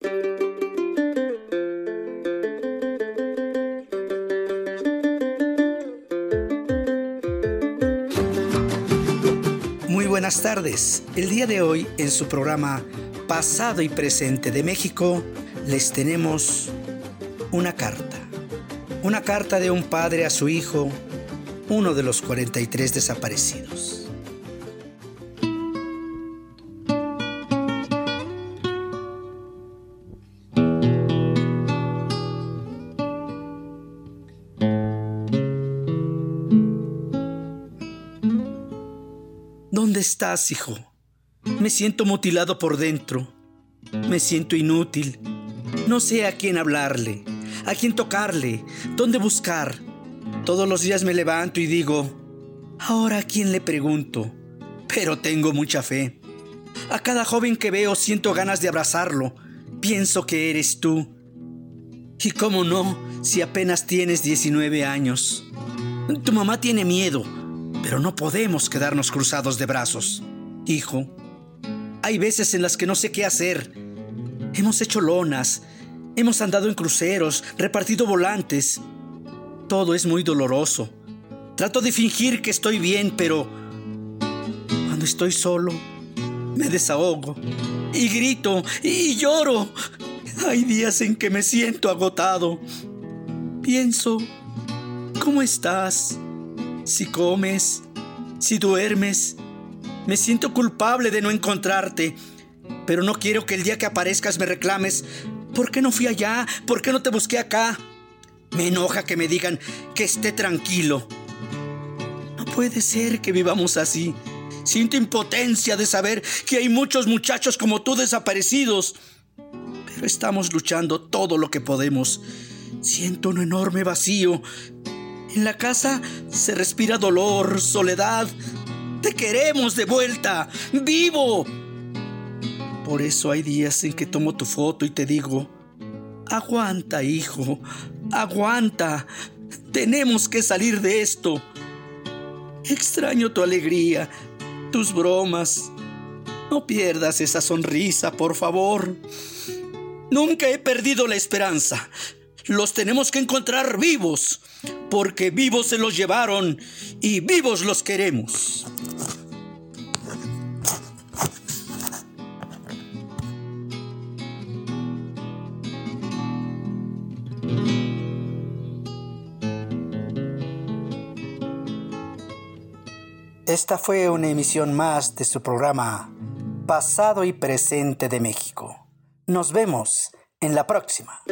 Muy buenas tardes. El día de hoy en su programa Pasado y Presente de México les tenemos una carta. Una carta de un padre a su hijo, uno de los 43 desaparecidos. ¿Dónde estás, hijo? Me siento mutilado por dentro. Me siento inútil. No sé a quién hablarle, a quién tocarle, dónde buscar. Todos los días me levanto y digo, ¿ahora a quién le pregunto? Pero tengo mucha fe. A cada joven que veo siento ganas de abrazarlo. Pienso que eres tú. Y cómo no, si apenas tienes 19 años. Tu mamá tiene miedo pero no podemos quedarnos cruzados de brazos. Hijo, hay veces en las que no sé qué hacer. Hemos hecho lonas, hemos andado en cruceros, repartido volantes. Todo es muy doloroso. Trato de fingir que estoy bien, pero cuando estoy solo, me desahogo y grito y lloro. Hay días en que me siento agotado. Pienso, ¿cómo estás? Si comes, si duermes. Me siento culpable de no encontrarte, pero no quiero que el día que aparezcas me reclames, ¿por qué no fui allá? ¿Por qué no te busqué acá? Me enoja que me digan que esté tranquilo. No puede ser que vivamos así. Siento impotencia de saber que hay muchos muchachos como tú desaparecidos. Pero estamos luchando todo lo que podemos. Siento un enorme vacío en la casa se respira dolor, soledad. Te queremos de vuelta, vivo. Por eso hay días en que tomo tu foto y te digo, aguanta, hijo, aguanta. Tenemos que salir de esto. Extraño tu alegría, tus bromas. No pierdas esa sonrisa, por favor. Nunca he perdido la esperanza. Los tenemos que encontrar vivos porque vivos se los llevaron y vivos los queremos. Esta fue una emisión más de su programa Pasado y Presente de México. Nos vemos en la próxima.